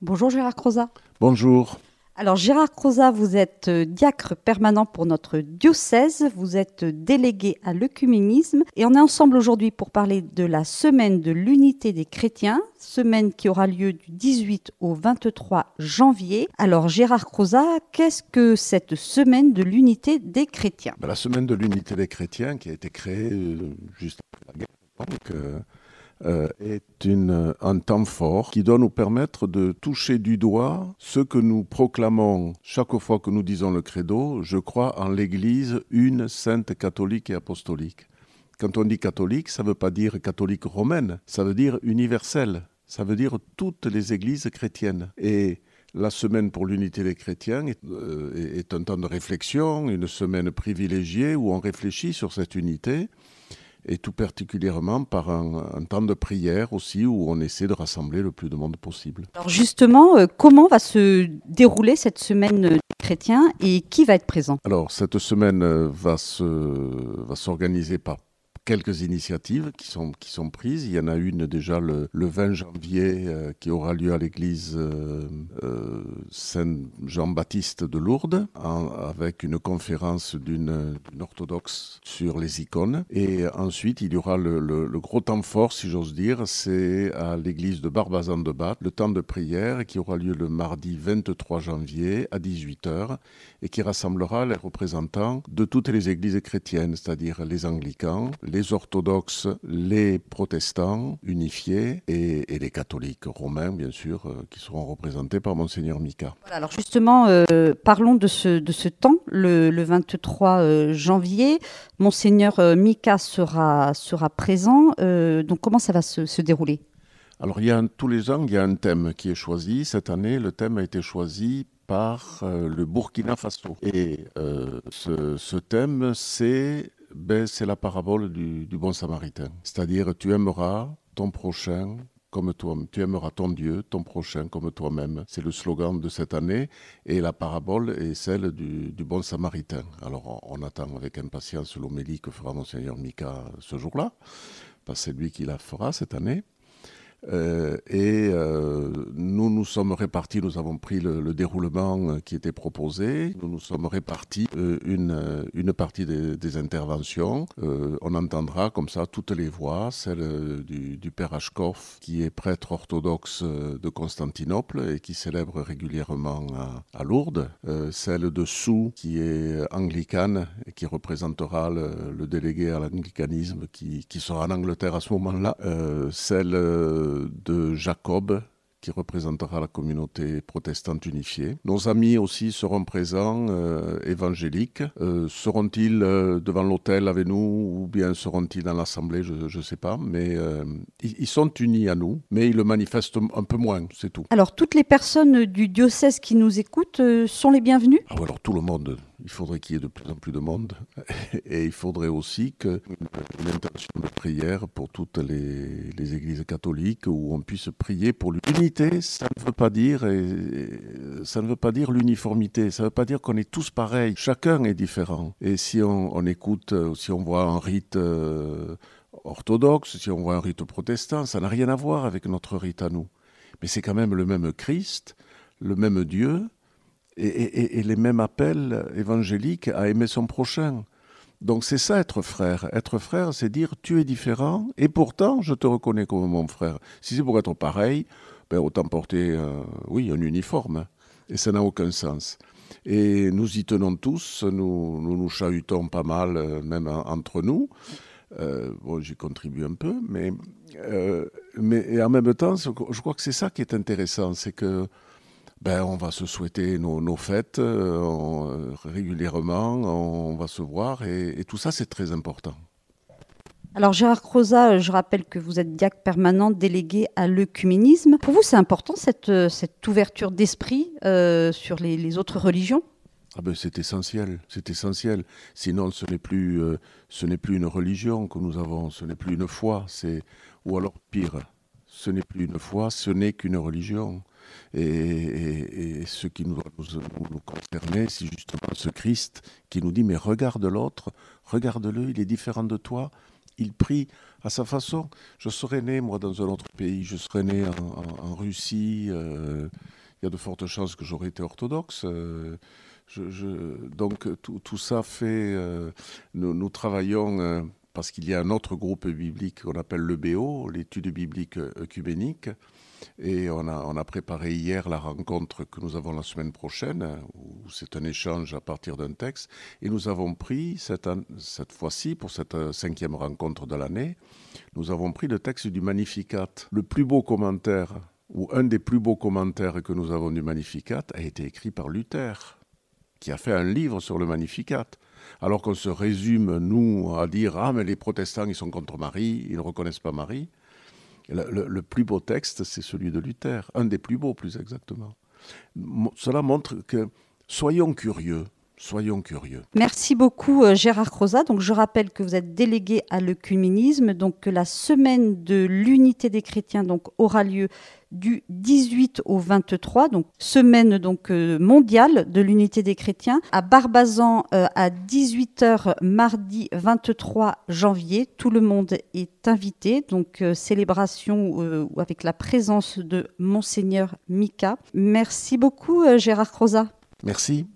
Bonjour Gérard Croza. Bonjour. Alors Gérard Croza, vous êtes euh, diacre permanent pour notre diocèse, vous êtes délégué à l'œcuménisme et on est ensemble aujourd'hui pour parler de la semaine de l'unité des chrétiens, semaine qui aura lieu du 18 au 23 janvier. Alors Gérard Croza, qu'est-ce que cette semaine de l'unité des chrétiens? Ben, La semaine de l'unité des chrétiens qui a été créée euh, juste après la guerre. Donc, euh, euh, est une, un temps fort qui doit nous permettre de toucher du doigt ce que nous proclamons chaque fois que nous disons le credo. Je crois en l'Église une sainte catholique et apostolique. Quand on dit catholique, ça ne veut pas dire catholique romaine, ça veut dire universelle. Ça veut dire toutes les églises chrétiennes. Et la semaine pour l'unité des chrétiens est, euh, est, un temps de réflexion, une semaine privilégiée où on réfléchit sur cette unité et tout particulièrement par un, temps de prière aussi où on essaie de rassembler le plus de monde possible. Alors justement, euh, comment va se dérouler cette semaine des chrétiens et qui va être présent? Alors cette semaine euh, va s'organiser va par quelques initiatives qui sont, qui sont prises. Il y en a une déjà le, le 20 janvier euh, qui aura lieu à l'église euh, euh, Saint-Jean-Baptiste de Lourdes avec une conférence d'une orthodoxe sur les icônes. Et ensuite, il y aura le, le, gros temps fort, si j'ose dire, c'est à l'église de Barbazan de Bath, le temps de prière qui aura lieu le mardi 23 janvier à 18h et qui rassemblera les représentants de toutes les églises chrétiennes, c'est-à-dire les anglicans, les les orthodoxes, les protestants unifiés et, et, les catholiques romains, bien sûr, euh, qui seront représentés par Monseigneur Mika. Voilà, alors justement, euh, parlons de ce, de ce temps, le, le 23 euh, janvier. Monseigneur Mika sera, sera présent. Donc comment ça va se, se dérouler? Alors, il y a un, tous les ans, il y a un thème qui est choisi. Cette année, le thème a été choisi par le Burkina Faso. Et euh, ce, ce, thème, c'est ben, la parabole du, bon samaritain. C'est-à-dire, tu aimeras ton prochain comme toi, tu aimeras ton Dieu, ton prochain comme toi-même. C'est le slogan de cette année et la parabole est celle du, bon samaritain. Alors on, on attend avec impatience l'homélie que fera Monseigneur Mika ce jour-là, parce que c'est lui qui la fera cette année. Euh, et euh, nous nous sommes répartis, nous avons pris le, le, déroulement qui était proposé, nous nous sommes répartis euh, une, une partie des, interventions. Euh, on entendra comme ça toutes les voix, celle du, père Ashkoff, qui est prêtre orthodoxe de Constantinople et qui célèbre régulièrement à, Lourdes, euh, celle de Sou, qui est anglicane et qui représentera le, le délégué à l'anglicanisme qui, qui, sera en Angleterre à ce moment-là, euh, celle de Jacob, qui représentera la communauté protestante unifiée. Nos amis aussi seront présents, euh, évangéliques. Euh, seront-ils euh, devant l'autel avec nous ou bien seront-ils dans l'assemblée Je ne sais pas, mais ils, ils, sont unis à nous, mais ils le manifestent un peu moins, c'est tout. Alors, toutes les personnes du diocèse qui nous écoutent sont les bienvenues? Ah, Alors, tout le monde il faudrait qu'il y ait de plus en plus de monde et il faudrait aussi que une intention de prière pour toutes les, églises catholiques où on puisse prier pour l'unité. Ça ne veut pas dire ça ne veut pas dire l'uniformité. Ça ne veut pas dire qu'on est tous pareils. Chacun est différent. Et si on, écoute, si on voit un rite euh, orthodoxe, si on voit un rite protestant, ça n'a rien à voir avec notre rite à nous. Mais c'est quand même le même Christ, le même Dieu et, les mêmes appels évangéliques à aimer son prochain. Donc c'est ça être frère. Être frère, c'est dire tu es différent et pourtant je te reconnais comme mon frère. Si c'est pour être pareil, ben, autant porter oui un uniforme et ça n'a aucun sens. Et nous y tenons tous, nous nous, nous chahutons pas mal, euh, même entre nous. Euh, bon, j'y contribue un peu, mais, euh, mais en même temps, je crois que c'est ça qui est intéressant, c'est que ben, on va se souhaiter nos, nos fêtes euh, on, régulièrement, on va se voir et, et tout ça c'est très important. Alors Gérard Croza, je rappelle que vous êtes diacre permanent délégué à l'œcuménisme. Pour vous, c'est important cette, cette ouverture d'esprit euh, sur les, les, autres religions? Ah ben c'est essentiel, c'est essentiel. Sinon, ce n'est plus, euh, ce n'est plus une religion que nous avons, ce n'est plus une foi, c'est ou alors pire, ce n'est plus une foi, ce n'est qu'une religion. Et, et, ce qui nous nous, nous, c'est justement ce Christ qui nous dit, mais regarde l'autre, regarde-le, il est différent de toi, il prie à sa façon. Je serais né, moi, dans un autre pays, je serais né en, Russie. Euh, il y a de fortes chances que j'aurais été orthodoxe. donc tout, ça fait, nous, travaillons parce qu'il y a un autre groupe biblique qu'on appelle le BO, l'étude biblique œcuménique. Et on a, préparé hier la rencontre que nous avons la semaine prochaine, où c'est un échange à partir d'un texte. Et nous avons pris, cette, cette fois-ci, pour cette cinquième rencontre de l'année, nous avons pris le texte du Magnificat. Le plus beau commentaire, ou un des plus beaux commentaires que nous avons du Magnificat, a été écrit par Luther, qui a fait un livre sur le Magnificat alors qu'on se résume, nous, à dire Ah, mais les protestants, ils sont contre Marie, ils ne reconnaissent pas Marie. Le, plus beau texte, c'est celui de Luther, un des plus beaux plus exactement. Cela montre que soyons curieux, Soyons curieux. Merci beaucoup euh, Gérard Croza. Donc je rappelle que vous êtes délégué à l'œcuménisme, donc que la semaine de l'unité des chrétiens donc aura lieu du 18 au 23, donc semaine donc euh, mondiale de l'unité des chrétiens, à Barbazan euh, à 18h mardi 23 janvier. Tout le monde est invité, donc célébration avec la présence de monseigneur Mika. Merci beaucoup Gérard Croza. Merci.